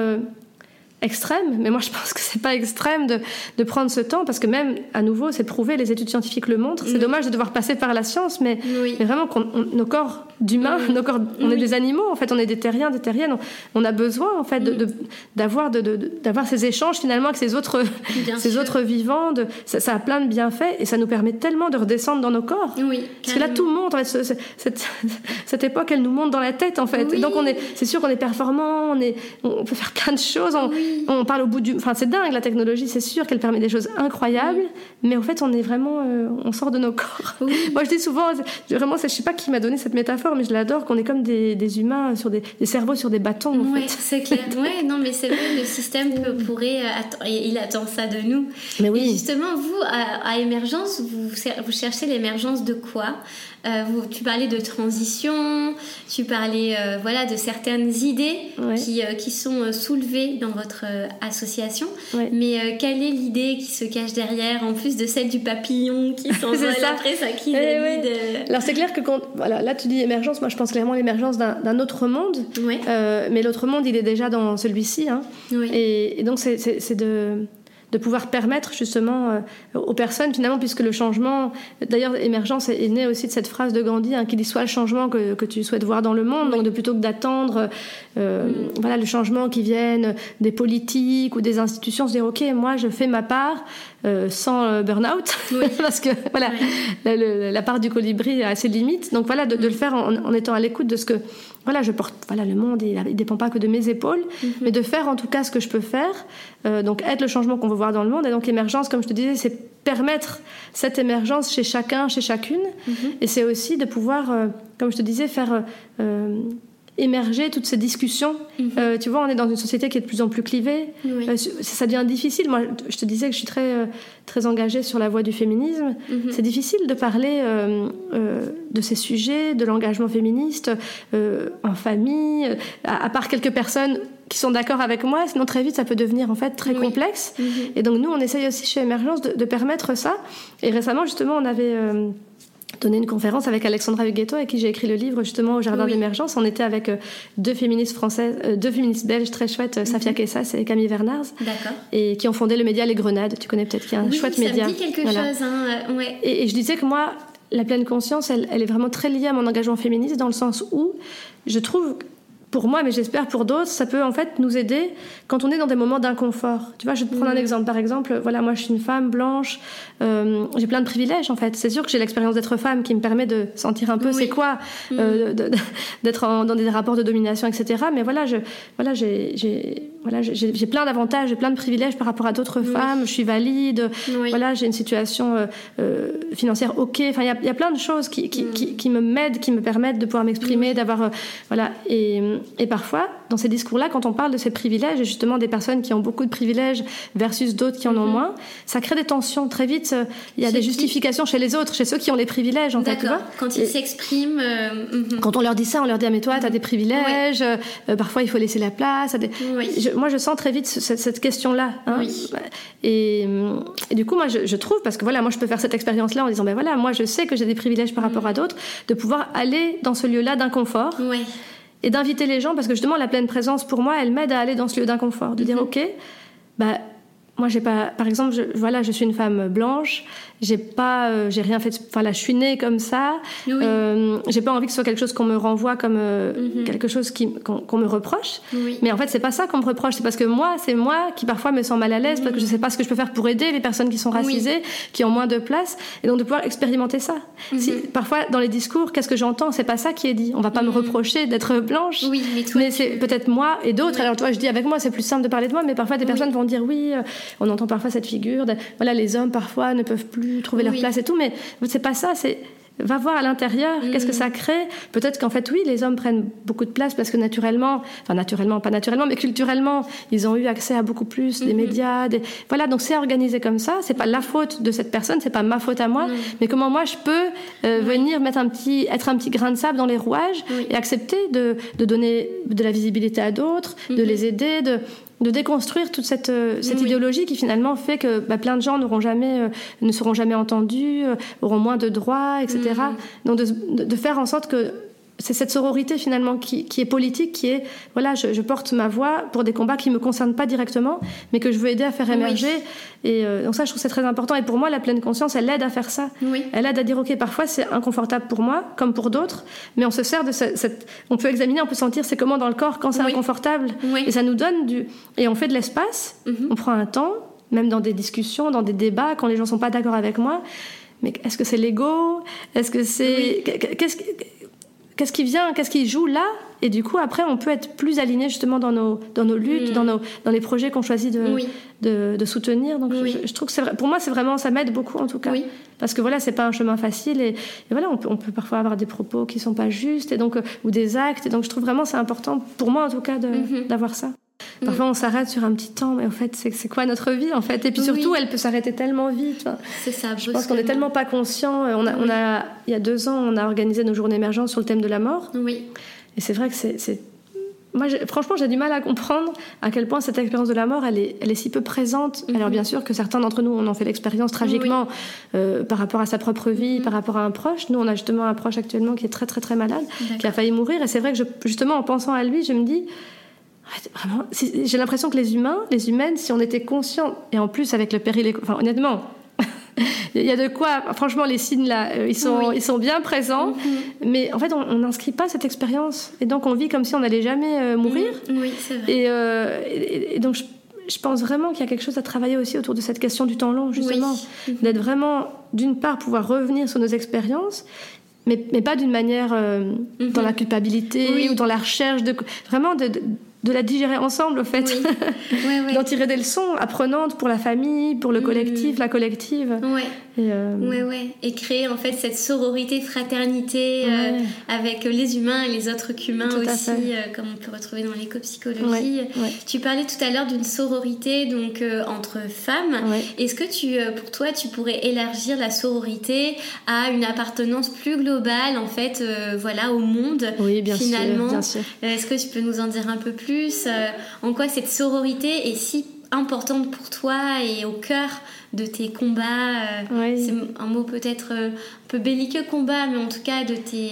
Speaker 2: extrême, mais moi je pense que c'est pas extrême de, de, prendre ce temps parce que même à nouveau c'est prouvé, les études scientifiques le montrent. C'est dommage de devoir passer par la science, mais, mais vraiment nos corps d'humains, nos corps, on est des animaux en fait, on est des terriens, des terriennes, on, a besoin en fait d'avoir de, d'avoir ces échanges finalement avec ces autres ces autres vivants. De, ça, a plein de bienfaits et ça nous permet tellement de redescendre dans nos corps. parce que là tout monte en fait, cette, cette, époque elle nous monte dans la tête en fait. Donc on est, c'est sûr qu'on est performant, on est, on peut faire plein de choses. On, on parle au bout du. Enfin, c'est dingue, la technologie, c'est sûr qu'elle permet des choses incroyables, mais en fait, on est vraiment. Euh, on sort de nos corps. Moi, je dis souvent, vraiment, je sais pas qui m'a donné cette métaphore, mais je l'adore, qu'on est comme des, humains, sur des, cerveaux sur des bâtons.
Speaker 1: Oui, c'est clair. ouais, non, mais c'est vrai, le système pourrait. Euh, il attend ça de nous.
Speaker 2: Mais oui.
Speaker 1: Et justement, vous, à, à Émergence, vous, vous cherchez l'émergence de quoi? Euh, tu parlais de transition, tu parlais euh, voilà de certaines idées qui, euh, qui, sont soulevées dans votre association. Mais quelle est l'idée qui se cache derrière, en plus de celle du papillon qui s'envole après qui
Speaker 2: eh Alors c'est clair que quand voilà là tu dis émergence, moi je pense clairement l'émergence d'un autre monde. mais l'autre monde il est déjà dans celui-ci. Hein. Et, et, donc c'est de de pouvoir permettre justement euh, aux personnes finalement puisque le changement d'ailleurs émergence est, né aussi de cette phrase de Gandhi hein, qui dit soit le changement que, que, tu souhaites voir dans le monde. Donc de plutôt que d'attendre euh, voilà le changement qui vienne des politiques ou des institutions se dire ok moi je fais ma part euh, sans burn-out parce que voilà la, part du colibri a ses limites donc voilà de, le faire en, en étant à l'écoute de ce que voilà, je porte, voilà, le monde, il ne dépend pas que de mes épaules, mhm. mais de faire en tout cas ce que je peux faire, euh, donc être le changement qu'on veut voir dans le monde. Et donc l'émergence, comme je te disais, c'est permettre cette émergence chez chacun, chez chacune. Mhm. Et c'est aussi de pouvoir, euh, comme je te disais, faire euh, émerger toutes ces discussions. Mhm. Euh, tu vois, on est dans une société qui est de plus en plus clivée. Euh, ça devient difficile. Moi, je te disais que je suis très, euh, très engagée sur la voie du féminisme. Mhm. C'est difficile de parler de ces sujets, de l'engagement féministe en famille, à, part quelques personnes qui sont d'accord avec moi, sinon très vite ça peut devenir en fait très complexe. Mhm. Et donc nous, on essaye aussi chez Émergence de, de, permettre ça. Et récemment, justement, on avait donné une conférence avec Alexandra Huguetto, avec qui j'ai écrit le livre justement au Jardin d'émergence. On était avec euh, deux féministes françaises, euh, deux féministes belges très chouettes, euh, Safia mhm. Kessas et Camille Vernars, et qui ont fondé le média Les Grenades. Tu connais peut-être qui est un chouette média.
Speaker 1: Ça dit quelque chose, hein, ouais.
Speaker 2: et, et, je disais que moi, la pleine conscience, elle, elle, est vraiment très liée à mon engagement féministe dans le sens où je trouve pour moi, mais j'espère pour d'autres, ça peut en fait nous aider quand on est dans des moments d'inconfort. Tu vois, je vais te prendre un mm. exemple. Par exemple, voilà, moi je suis une femme blanche, euh, j'ai plein de privilèges en fait. C'est sûr que j'ai l'expérience d'être femme qui me permet de sentir un peu c'est quoi euh, mm. d'être dans des rapports de domination, etc. Mais voilà, je, voilà, j'ai, voilà, j'ai plein d'avantages, j'ai plein de privilèges par rapport à d'autres femmes. Je suis valide, voilà, j'ai une situation euh, euh financière ok. Enfin, il y, y a, plein de choses qui, qui, mm. qui, qui me m'aident, qui me permettent de pouvoir m'exprimer, d'avoir, euh, voilà, et et parfois, dans ces discours-là, quand on parle de ces privilèges, et justement des personnes qui ont beaucoup de privilèges versus d'autres qui en ont mhm. moins, ça crée des tensions. Très vite, euh, il y a des justifications chez les autres, chez ceux qui ont les privilèges, en fait, tu vois.
Speaker 1: Quand ils s'expriment. Euh,
Speaker 2: mhm. Quand on leur dit ça, on leur dit, ah, mais toi, tu as des privilèges, euh, parfois il faut laisser la place. Moi, je sens très vite cette, question-là. Hein. Et, du coup, moi, je, trouve, parce que voilà, moi, je peux faire cette expérience-là en disant, ben voilà, moi, je sais que j'ai des privilèges par rapport à d'autres, de pouvoir aller dans ce lieu-là d'inconfort.
Speaker 1: Oui
Speaker 2: et d'inviter les gens parce que justement la pleine présence pour moi elle m'aide à aller dans ce lieu d'inconfort de dire mhm. ok bah moi j'ai pas par exemple je, voilà je suis une femme blanche. J'ai pas euh, j'ai rien fait enfin là je suis née comme ça. Euh, j'ai pas envie que ce soit quelque chose qu'on me renvoie comme euh, mhm. quelque chose qui qu'on me reproche. Mais en fait c'est pas ça qu'on me reproche. C'est parce que moi c'est moi qui parfois me sens mal à l'aise parce que je sais pas ce que je peux faire pour aider les personnes qui sont racisées qui ont moins de place et donc de pouvoir expérimenter ça. Mhm. si, parfois dans les discours qu'est-ce que j'entends? C'est pas ça qui est dit. On va pas me mhm. reprocher d'être blanche. Mais, c'est peut-être moi et d'autres. Alors toi je dis avec moi c'est plus simple de parler de moi mais parfois des personnes vont dire oui on entend parfois cette figure de, voilà les hommes parfois ne peuvent plus trouver leur place et tout, mais c'est pas ça. C'est va voir à l'intérieur, qu'est-ce que ça crée? Peut-être qu'en fait, oui, les hommes prennent beaucoup de place parce que naturellement, enfin naturellement, pas naturellement, mais culturellement, ils ont eu accès à beaucoup plus des médias. Des... Voilà, donc c'est organisé comme ça. C'est pas la faute de cette personne, c'est pas ma faute à moi, mais comment moi je peux venir mettre un petit, être un petit grain de sable dans les rouages et accepter de, de donner de la visibilité à d'autres, de les aider, de de déconstruire toute cette, euh, cette idéologie qui finalement fait que bah, plein de gens n'auront jamais, euh, ne seront jamais entendus, euh, auront moins de droits, etc. Mm. Donc de, de, faire en sorte que c'est cette sororité finalement qui, qui, est politique, qui est voilà, je, je, porte ma voix pour des combats qui me concernent pas directement, mais que je veux aider à faire émerger. Et euh, donc ça, je trouve c'est très important. Et pour moi, la pleine conscience, elle aide à faire ça.
Speaker 1: Oui.
Speaker 2: Elle aide à dire ok, parfois c'est inconfortable pour moi, comme pour d'autres, mais on se sert de cette, on peut examiner, on peut sentir c'est comment dans le corps quand c'est inconfortable, et ça nous donne du, et on fait de l'espace, mm-hmm. on prend un temps, même dans des discussions, dans des débats, quand les gens sont pas d'accord avec moi. Mais est-ce que c'est l'ego? Est-ce que c'est qu'est-ce qu'est-ce qui vient, qu'est-ce qui joue là? Et du coup, après, on peut être plus aligné justement dans nos, dans nos luttes, mm. dans, nos, dans les projets qu'on choisit de, de, de, soutenir. Donc, je, trouve que c'est pour moi, c'est vraiment, ça m'aide beaucoup en tout cas. Parce que voilà, c'est pas un chemin facile et, voilà, on peut, on peut, parfois avoir des propos qui sont pas justes et donc, euh, ou des actes. Et donc, je trouve vraiment c'est important, pour moi en tout cas, mm-hmm. d'avoir ça. Parfois, on s'arrête sur un petit temps, mais en fait, c'est quoi notre vie, en fait? Et puis surtout, elle peut s'arrêter tellement vite.
Speaker 1: c'est ça.
Speaker 2: Je pense qu'on est tellement pas conscient. On a, on a, il y a deux ans, on a organisé nos journées émergentes sur le thème de la mort.
Speaker 1: Oui.
Speaker 2: Et c'est vrai que c'est moi, franchement, j'ai du mal à comprendre à quel point cette expérience de la mort, elle est, elle est si peu présente. Mhm. Alors, bien sûr que certains d'entre nous, on en fait l'expérience tragiquement euh, par rapport à sa propre vie, mhm. par rapport à un proche. Nous, on a justement un proche actuellement qui est très, très, très malade, qui a failli mourir. Et c'est vrai que, je, justement, en pensant à lui, je me dis, Vraiment, j'ai l'impression que les humains, les humaines, si on était conscient, et en plus avec le péril, enfin honnêtement, il y a de quoi. Franchement, les signes là, euh, ils sont, ils sont bien présents, mhm. mais en fait, on n'inscrit pas cette expérience, et donc on vit comme si on n'allait jamais euh, mourir.
Speaker 1: Mhm. Oui, c'est vrai.
Speaker 2: Et, euh, et, donc, je, pense vraiment qu'il y a quelque chose à travailler aussi autour de cette question du temps long, justement, mhm. d'être vraiment, d'une part, pouvoir revenir sur nos expériences, mais, mais pas d'une manière dans la culpabilité ou dans la recherche de vraiment de, de la digérer ensemble, au fait. D'en tirer des leçons apprenantes pour la famille, pour le mm. collectif, la collective.
Speaker 1: Et, euh... ouais, ouais. Et créer, en fait, cette sororité, fraternité euh, avec les humains et les autres humains aussi, euh, comme on peut retrouver dans l'éco-psychologie. Tu parlais tout à l'heure d'une sororité, donc, entre femmes. Est-ce que tu, pour toi, tu pourrais élargir la sororité à une appartenance plus globale, en fait, voilà, au monde,
Speaker 2: oui, bien
Speaker 1: finalement?
Speaker 2: bien sûr.
Speaker 1: Est-ce que tu peux nous en dire un peu plus en quoi cette sororité est si importante pour toi et au cœur de tes combats.
Speaker 2: Euh,
Speaker 1: c'est un mot peut-être euh, un peu belliqueux combat, mais en tout cas de tes...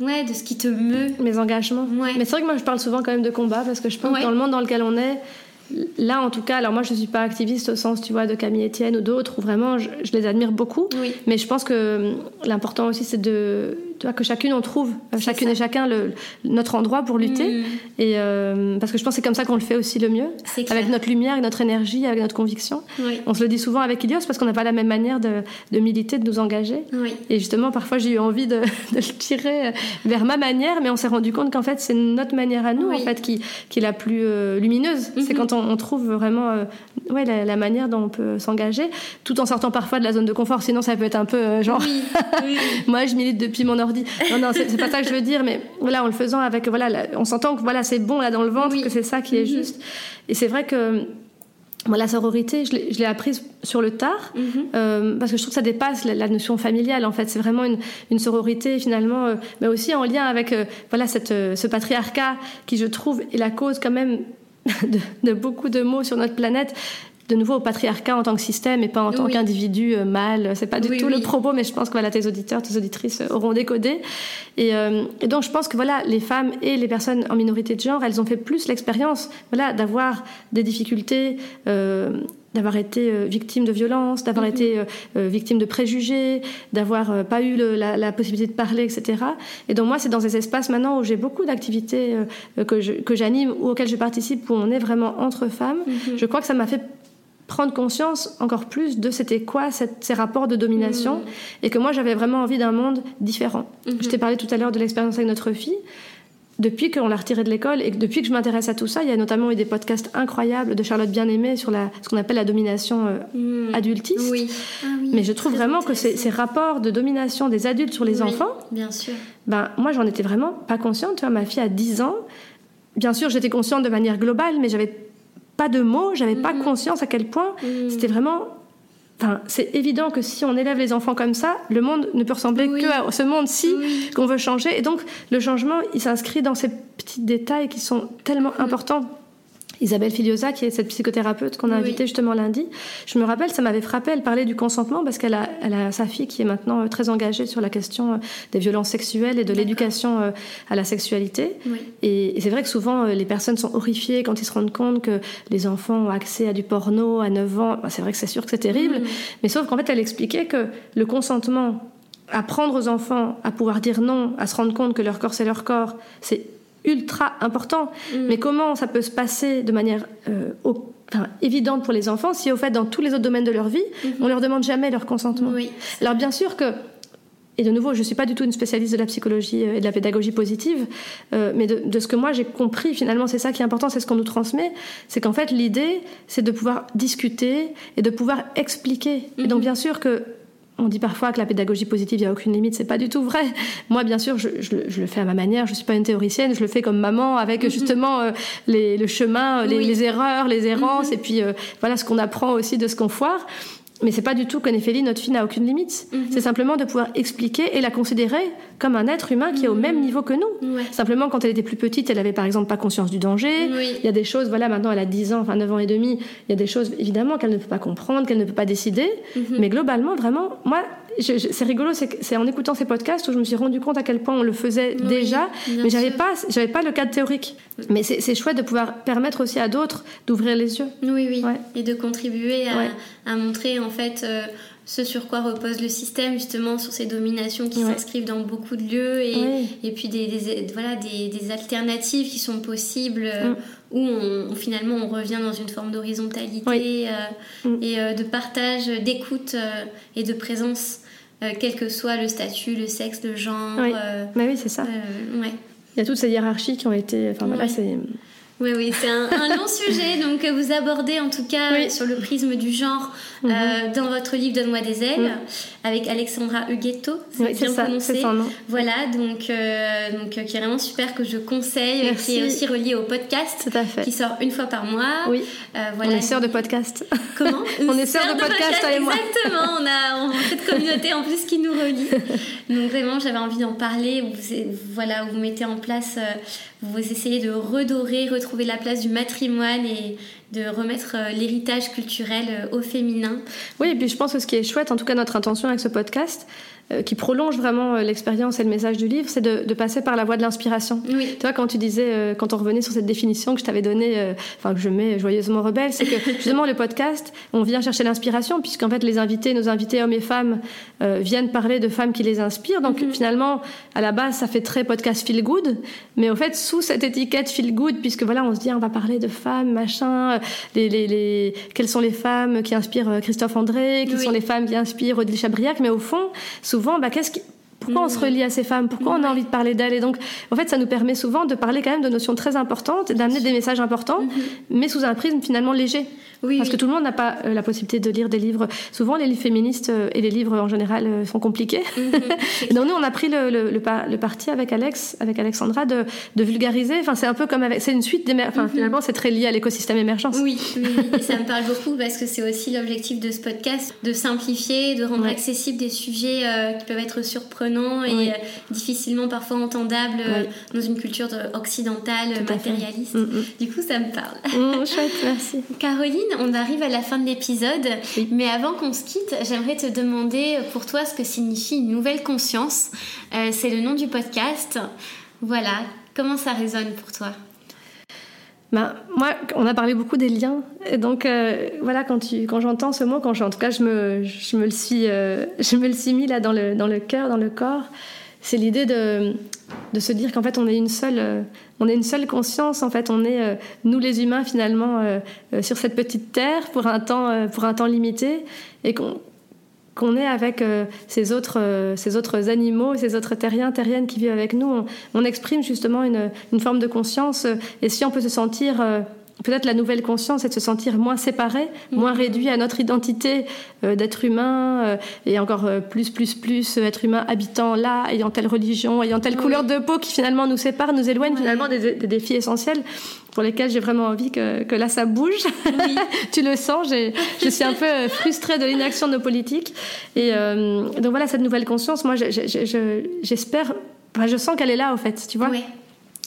Speaker 1: Ouais, de ce qui te meut.
Speaker 2: Mes engagements.
Speaker 1: Ouais.
Speaker 2: Mais c'est vrai que moi je parle souvent quand même de combat parce que je pense que dans le monde dans lequel on est, là en tout cas, alors moi je ne suis pas activiste au sens, tu vois, de Camille Etienne ou d'autres, où vraiment je, les admire beaucoup. Mais je pense que l'important aussi c'est de que chacune on trouve, chacune et chacun le, notre endroit pour lutter. Mm. Et euh, parce que je pense que c'est comme ça qu'on le fait aussi le mieux, avec notre lumière, avec notre énergie, avec notre conviction. On se le dit souvent avec Ilios parce qu'on n'a pas la même manière de, de, militer, de nous engager. Et justement, parfois j'ai eu envie de, de, le tirer vers ma manière, mais on s'est rendu compte qu'en fait c'est notre manière à nous en fait qui, qui est la plus euh, lumineuse. C'est mm-hmm. quand on, on, trouve vraiment euh, ouais, la, la, manière dont on peut s'engager, tout en sortant parfois de la zone de confort. Sinon, ça peut être un peu genre, moi je milite depuis mon ordi. Non, non, c'est pas ça que je veux dire, mais voilà, en le faisant avec, voilà, on s'entend que voilà, c'est bon là dans le ventre, que c'est ça qui est mhm. juste. Et c'est vrai que moi, la sororité, je l'ai apprise sur le tard, mhm. euh, parce que je trouve que ça dépasse la, notion familiale. En fait, c'est vraiment une, une, sororité finalement, euh, mais aussi en lien avec euh, voilà cette, ce patriarcat qui, je trouve, est la cause quand même de, de, beaucoup de maux sur notre planète de nouveau au patriarcat en tant que système et pas en tant qu'individu euh, mâle. C'est pas du tout le propos, mais je pense que voilà, tes auditeurs, tes auditrices auront décodé. Et, euh, et, donc je pense que voilà, les femmes et les personnes en minorité de genre, elles ont fait plus l'expérience, voilà, d'avoir des difficultés. Euh, d'avoir été euh, victime de violence, d'avoir mhm. été euh, victime de préjugés, d'avoir pas eu le, la, la, possibilité de parler, etc. Et donc moi, c'est dans ces espaces maintenant où j'ai beaucoup d'activités que j'anime ou auxquelles je participe, où on est vraiment entre femmes. Mhm. Je crois que ça m'a fait prendre conscience encore plus de c'était quoi cette, ces rapports de domination mmh. et que moi j'avais vraiment envie d'un monde différent. Mmh. Je t'ai parlé tout à l'heure de l'expérience avec notre fille. depuis qu'on l'a retiré de l'école et depuis que je m'intéresse à tout ça, il y a notamment eu des podcasts incroyables de Charlotte Bien-Aimée sur la, ce qu'on appelle la domination euh,
Speaker 1: Hmm.
Speaker 2: adultiste.
Speaker 1: Oui. Ah oui,
Speaker 2: Mais je trouve vraiment que ces, ces rapports de domination des adultes sur les
Speaker 1: Oui,
Speaker 2: enfants,
Speaker 1: Bien sûr.
Speaker 2: ben, moi, j'en étais vraiment pas consciente. Tu vois, ma fille a 10 ans. Bien sûr, j'étais consciente de manière globale, mais j'avais pas de mots, j'avais pas
Speaker 1: Mhm.
Speaker 2: conscience à quel point
Speaker 1: Mhm.
Speaker 2: c'était vraiment. Enfin, c'est évident que si on élève les enfants comme ça, le monde ne peut ressembler
Speaker 1: Oui.
Speaker 2: que à ce monde-ci
Speaker 1: Oui.
Speaker 2: qu'on veut changer. Et donc, le changement, il s'inscrit dans ces petits détails qui sont tellement
Speaker 1: Mhm.
Speaker 2: importants. Isabelle Filiosa, qui est cette psychothérapeute qu'on a
Speaker 1: Oui.
Speaker 2: invitée justement lundi, je me rappelle, ça m'avait frappé, elle parlait du consentement parce qu'elle a, elle a sa fille qui est maintenant euh, très engagée sur la question euh, des violences sexuelles et de l'éducation euh, à la sexualité.
Speaker 1: Oui.
Speaker 2: Et, et c'est vrai que souvent, les personnes sont horrifiées quand ils se rendent compte que les enfants ont accès à du porno à 9 ans. Bah, c'est vrai que c'est sûr que c'est terrible,
Speaker 1: Mhm.
Speaker 2: mais sauf qu'en fait, elle expliquait que le consentement, apprendre aux enfants à pouvoir dire non, à se rendre compte que leur corps c'est leur corps, c'est ultra important.
Speaker 1: Mhm.
Speaker 2: Mais comment ça peut se passer de manière euh, au- enfin, évidente pour les enfants si au fait dans tous les autres domaines de leur vie,
Speaker 1: Mhm.
Speaker 2: on leur demande jamais leur consentement?
Speaker 1: Oui.
Speaker 2: alors bien sûr que, et de nouveau, je ne suis pas du tout une spécialiste de la psychologie euh, et de la pédagogie positive, euh, mais de, de ce que moi j'ai compris, finalement, c'est ça qui est important, c'est ce qu'on nous transmet, c'est qu'en fait l'idée, c'est de pouvoir discuter et de pouvoir expliquer. Et donc
Speaker 1: Mhm.
Speaker 2: bien sûr que... On dit parfois que la pédagogie positive, il n'y a aucune limite, c'est pas du tout vrai. Moi, bien sûr, je, je le- je le fais à ma manière, je suis pas une théoricienne, je le fais comme maman, avec justement euh, les, le chemin, les,
Speaker 1: Mhm. Oui.
Speaker 2: les erreurs, les errances,
Speaker 1: Mhm.
Speaker 2: et puis euh, voilà ce qu'on apprend aussi de ce qu'on foire. Mais c'est pas du tout que Néphélie, notre fille, n'a aucune limite.
Speaker 1: Mhm.
Speaker 2: C'est simplement de pouvoir expliquer et la considérer comme un être humain qui est au
Speaker 1: Mhm.
Speaker 2: même niveau que nous.
Speaker 1: Ouais.
Speaker 2: Simplement, quand elle était plus petite, elle avait par exemple pas conscience du danger.
Speaker 1: Oui.
Speaker 2: Il y a des choses, voilà, maintenant elle a 10 ans, enfin 9 ans et demi, il y a des choses évidemment qu'elle ne peut pas comprendre, qu'elle ne peut pas décider.
Speaker 1: Mhm.
Speaker 2: Mais globalement, vraiment, moi, c'est rigolo, c'est en écoutant ces podcasts où je me suis rendu compte à quel point on le faisait
Speaker 1: Oui,
Speaker 2: déjà, mais j'avais pas, j'avais pas le cadre théorique. Mais c'est c'est chouette de pouvoir permettre aussi à d'autres d'ouvrir les yeux.
Speaker 1: Oui, oui.
Speaker 2: Ouais.
Speaker 1: Et de contribuer à,
Speaker 2: Ouais.
Speaker 1: à montrer en fait euh, ce sur quoi repose le système, justement sur ces dominations qui
Speaker 2: Ouais.
Speaker 1: s'inscrivent dans beaucoup de lieux et, et puis des, des- voilà, des, des alternatives qui sont possibles euh,
Speaker 2: Mm.
Speaker 1: où on, finalement on revient dans une forme d'horizontalité
Speaker 2: Oui.
Speaker 1: euh,
Speaker 2: Mm.
Speaker 1: et euh, de partage, d'écoute et de présence, quel que soit le statut, le sexe, le genre.
Speaker 2: Oui. Mais oui, c'est ça.
Speaker 1: ouais.
Speaker 2: Il y a toutes ces hiérarchies qui ont été. Enfin voilà, c'est.
Speaker 1: Oui, oui, c'est un, un long sujet donc que vous abordez en tout cas
Speaker 2: Oui.
Speaker 1: euh, sur le prisme du genre euh, dans votre livre Donne-moi des ailes
Speaker 2: Mhm.
Speaker 1: avec Alexandra Huguetto, c'est
Speaker 2: Oui,
Speaker 1: bien
Speaker 2: ça,
Speaker 1: prononcé.
Speaker 2: son nom.
Speaker 1: Voilà, donc, euh, donc euh, qui est vraiment super que je conseille, euh,
Speaker 2: Merci.
Speaker 1: qui est aussi relié au podcast
Speaker 2: Tout à fait.
Speaker 1: qui sort une fois par mois.
Speaker 2: Oui,
Speaker 1: Euh,
Speaker 2: on
Speaker 1: voilà.
Speaker 2: est sœurs de podcast.
Speaker 1: Comment
Speaker 2: On est sœurs de podcast, toi et moi.
Speaker 1: Exactement, on a, on a cette communauté en plus qui nous relie. Donc vraiment, j'avais envie d'en parler. Où vous, voilà, où vous mettez en place, euh, vous essayez de redorer, retrouver la place du matrimoine et de remettre euh, l'héritage culturel euh, au féminin.
Speaker 2: Oui, et puis je pense que ce qui est chouette, en tout cas notre intention avec ce podcast, qui prolonge vraiment euh, l'expérience et le message du livre, c'est de, de passer par la voie de l'inspiration.
Speaker 1: Oui.
Speaker 2: Tu vois, quand tu disais, euh, quand on revenait sur cette définition que je t'avais donnée, euh, enfin que je mets joyeusement rebelle, c'est que justement le podcast, on vient chercher l'inspiration, puisqu'en fait les invités, nos invités hommes et femmes, euh, viennent parler de femmes qui les inspirent. Donc
Speaker 1: Mhm.
Speaker 2: finalement, à la base, ça fait très podcast feel good, mais au fait, sous cette étiquette feel good, puisque voilà, on se dit, on va parler de femmes, machin, euh, les, les, les... quelles sont les femmes qui inspirent euh, Christophe André, quelles
Speaker 1: Oui.
Speaker 2: sont les femmes qui inspirent Odile Chabriac, mais au fond, souvent, bah, qu'est-ce qui pourquoi on se relie à ces femmes? Pourquoi on a envie de parler d'elles? Et donc, en fait, ça nous permet souvent de parler quand même de notions très importantes, d'amener des messages importants, mais sous un prisme finalement léger.
Speaker 1: Oui,
Speaker 2: Parce
Speaker 1: oui.
Speaker 2: que tout le monde n'a pas euh, la possibilité de lire des livres. Souvent, les livres féministes euh, et les livres en général euh, sont compliqués.
Speaker 1: Mhm.
Speaker 2: Donc nous, on a pris le, le, le, pa- le parti avec Alex, avec Alexandra, de, de vulgariser. Enfin, c'est un peu comme avec, c'est une suite d'émer- Enfin, finalement, c'est très lié à l'écosystème émergence.
Speaker 1: Oui, oui, oui. et ça me parle beaucoup parce que c'est aussi l'objectif de ce podcast, de simplifier, de rendre
Speaker 2: Ouais.
Speaker 1: accessibles des sujets euh, qui peuvent être surprenants et euh, difficilement parfois entendables euh, dans une culture de- occidentale, matérialiste.
Speaker 2: Mm, mm.
Speaker 1: Du coup, ça me parle.
Speaker 2: Mmh, chouette, merci.
Speaker 1: Caroline, on arrive à la fin de l'épisode,
Speaker 2: Oui.
Speaker 1: mais avant qu'on se quitte, j'aimerais te demander pour toi ce que signifie une nouvelle conscience. Euh, c'est le nom du podcast. Voilà, comment ça résonne pour toi?
Speaker 2: Ben, moi, on a parlé beaucoup des liens. Et donc, euh, voilà, quand, tu, quand j'entends ce mot, quand je, en tout cas, je me, je me le suis, euh, je me le suis mis là dans le, dans le cœur, dans le corps, c'est l'idée de, de se dire qu'en fait, on est une seule, euh, on est une seule conscience. En fait, on est euh, nous les humains finalement euh, sur cette petite terre pour un temps, pour un temps limité, et qu'on qu'on est avec ces, autres, ces autres animaux, ces autres terriens, terriennes qui vivent avec nous. On, exprime justement une, une, forme de conscience. Et si on peut se sentir peut-être la nouvelle conscience, c'est de se sentir moins séparé, moins réduit à notre identité euh, d'être humain euh, et encore euh, plus, plus, plus être humain habitant là, ayant telle religion, ayant telle couleur de peau qui finalement nous sépare, nous éloigne finalement des, défis essentiels pour lesquels j'ai vraiment envie que, que, là ça bouge. tu le sens, je suis un peu frustrée de l'inaction de nos politiques. Et donc voilà, cette nouvelle conscience, moi j'espère, je sens qu'elle est là au fait, tu vois.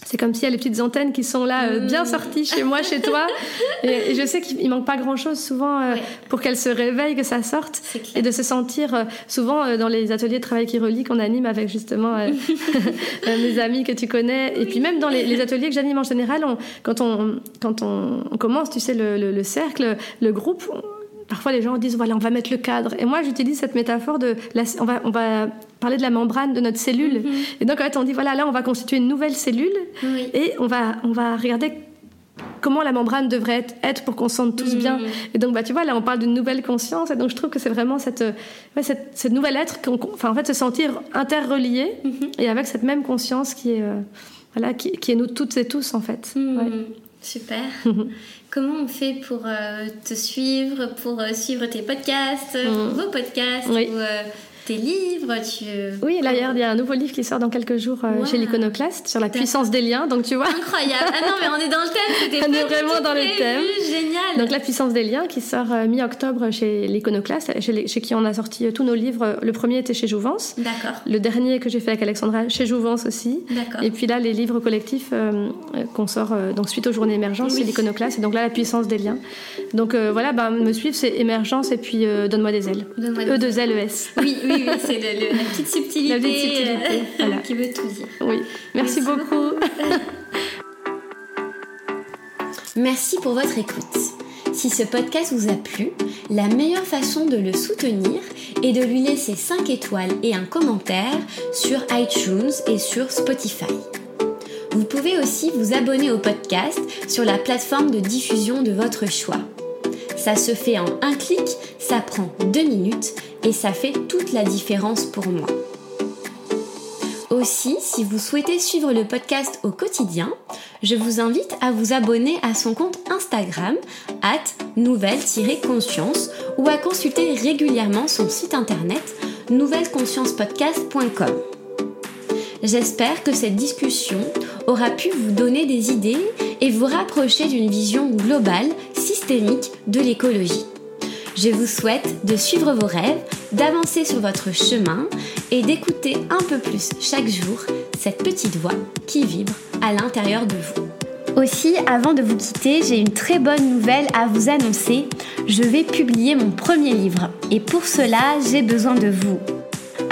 Speaker 2: C'est comme s'il y a les petites antennes qui sont là, euh, bien mmh. sorties chez moi, chez toi. Et, je sais qu'il manque pas grand-chose souvent euh, pour qu'elles se réveillent, que ça sorte. Et de se sentir, euh, souvent dans les ateliers de travail qui relie qu'on anime avec justement mes amis que tu connais. Et puis même dans les, ateliers que j'anime en général, quand, on, quand on, commence, tu sais, le, le cercle, le groupe, Parfois, les gens disent voilà, on va mettre le cadre. Et moi, j'utilise cette métaphore de on, va, on va parler de la membrane de notre cellule. Mhm. Et donc, en fait, on dit voilà, là, on va constituer une nouvelle cellule et on va, on va regarder comment la membrane devrait être, pour qu'on se sente tous bien. Mhm. Et donc, bah, tu vois, là, on parle d'une nouvelle conscience. Et donc, je trouve que c'est vraiment cette, cette, cette, nouvelle être, enfin, en fait, se sentir interrelié mhm. et avec cette même conscience qui est, euh, voilà, qui, qui, est nous toutes et tous, en fait.
Speaker 1: Super. Comment on fait pour euh, te suivre, pour euh, suivre tes podcasts, mm. vos podcasts ou, euh, tes livres tu...
Speaker 2: Oui, là, il y a un nouveau livre qui sort dans quelques jours euh, chez l'Iconoclaste sur la puissance des liens. Donc, tu vois.
Speaker 1: Incroyable. Ah non, mais on est dans le thème.
Speaker 2: on est vraiment dans le thème.
Speaker 1: Génial.
Speaker 2: Donc, la puissance des liens qui sort euh, mi-octobre chez l'Iconoclaste, chez, chez, qui on a sorti euh, tous nos livres. Le premier était chez Jouvence.
Speaker 1: D'accord.
Speaker 2: Le dernier que j'ai fait avec Alexandra, chez Jouvence aussi.
Speaker 1: D'accord.
Speaker 2: Et puis là, les livres collectifs qu'on sort donc suite aux journées émergence, chez l'Iconoclaste. Et donc là, la puissance des liens. Donc voilà, bah, me suivre, c'est émergence et puis donne-moi des ailes.
Speaker 1: Donne-moi
Speaker 2: e 2 L E S.
Speaker 1: Oui, oui, oui c'est la petite subtilité, euh, qui veut tout dire.
Speaker 2: Oui, merci, beaucoup.
Speaker 1: merci pour votre écoute. Si ce podcast vous a plu, la meilleure façon de le soutenir est de lui laisser 5 étoiles et un commentaire sur iTunes et sur Spotify. Vous pouvez aussi vous abonner au podcast sur la plateforme de diffusion de votre choix. Ça se fait en un clic, ça prend deux minutes et ça fait toute la différence pour moi. Aussi, si vous souhaitez suivre le podcast au quotidien, je vous invite à vous abonner à son compte Instagram, at nouvelle-conscience, ou à consulter régulièrement son site internet nouvelleconsciencepodcast.com. J'espère que cette discussion aura pu vous donner des idées et vous rapprocher d'une vision globale, systémique de l'écologie. Je vous souhaite de suivre vos rêves, d'avancer sur votre chemin et d'écouter un peu plus chaque jour cette petite voix qui vibre à l'intérieur de vous. Aussi, avant de vous quitter, j'ai une très bonne nouvelle à vous annoncer. Je vais publier mon premier livre et pour cela, j'ai besoin de vous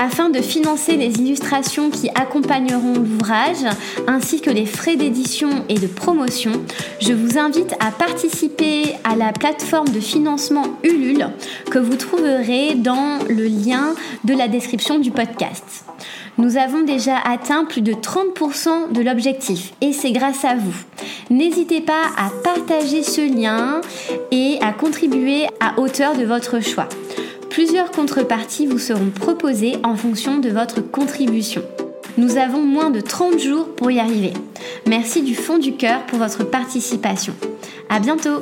Speaker 1: afin de financer les illustrations qui accompagneront l'ouvrage ainsi que les frais d'édition et de promotion, je vous invite à participer à la plateforme de financement Ulule que vous trouverez dans le lien de la description du podcast. Nous avons déjà atteint plus de 30% de l'objectif et c'est grâce à vous. N'hésitez pas à partager ce lien et à contribuer à hauteur de votre choix. Plusieurs contreparties vous seront proposées en fonction de votre contribution. Nous avons moins de 30 jours pour y arriver. Merci du fond du cœur pour votre participation. À bientôt!